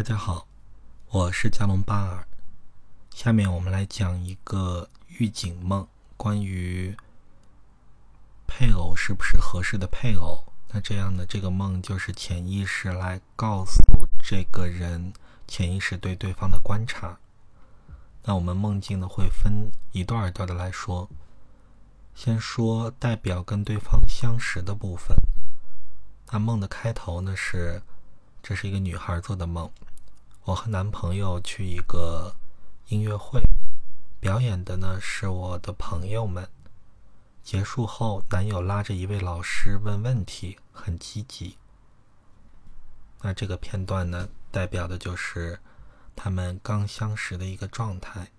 大家好，我是加隆巴尔。下面我们来讲一个预警梦，关于配偶是不是合适的配偶。那这样的这个梦就是潜意识来告诉这个人，潜意识对对方的观察。那我们梦境呢会分一段一段的来说，先说代表跟对方相识的部分。那梦的开头呢是。这是一个女孩做的梦。我和男朋友去一个音乐会，表演的呢是我的朋友们。结束后，男友拉着一位老师问问题，很积极。那这个片段呢，代表的就是他们刚相识的一个状态。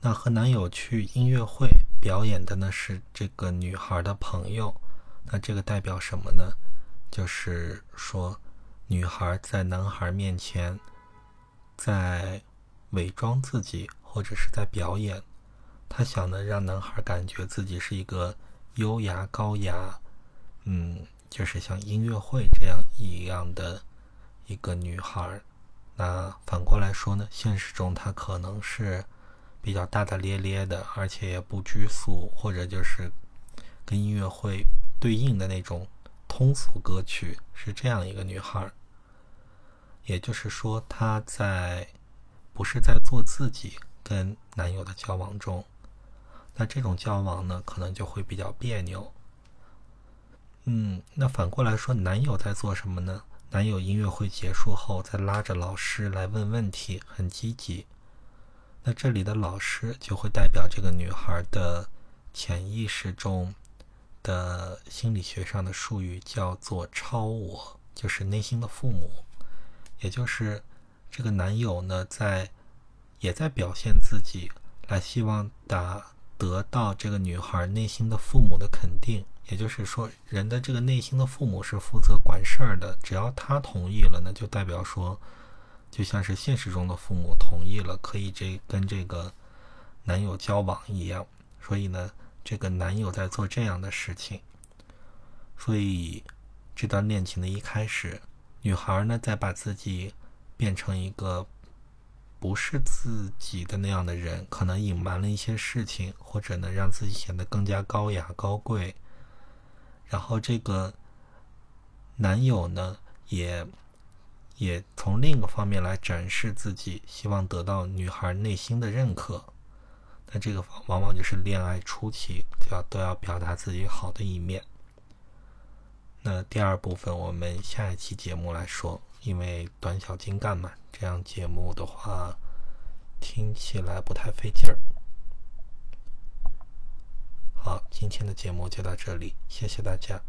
那和男友去音乐会表演的呢是这个女孩的朋友。那这个代表什么呢？就是说，女孩在男孩面前在伪装自己，或者是在表演。她想呢，让男孩感觉自己是一个优雅、高雅，嗯，就是像音乐会这样一样的一个女孩。那反过来说呢，现实中她可能是比较大大咧咧的，而且也不拘束，或者就是跟音乐会对应的那种。通俗歌曲是这样一个女孩，也就是说，她在不是在做自己跟男友的交往中，那这种交往呢，可能就会比较别扭。嗯，那反过来说，男友在做什么呢？男友音乐会结束后，再拉着老师来问问题，很积极。那这里的老师就会代表这个女孩的潜意识中。的心理学上的术语叫做超我，就是内心的父母，也就是这个男友呢，在也在表现自己，来希望打得到这个女孩内心的父母的肯定。也就是说，人的这个内心的父母是负责管事儿的，只要他同意了，那就代表说，就像是现实中的父母同意了，可以这跟这个男友交往一样。所以呢。这个男友在做这样的事情，所以这段恋情的一开始，女孩呢在把自己变成一个不是自己的那样的人，可能隐瞒了一些事情，或者呢让自己显得更加高雅高贵。然后这个男友呢也也从另一个方面来展示自己，希望得到女孩内心的认可。那这个往往就是恋爱初期就要都要表达自己好的一面。那第二部分我们下一期节目来说，因为短小精干嘛，这样节目的话听起来不太费劲儿。好，今天的节目就到这里，谢谢大家。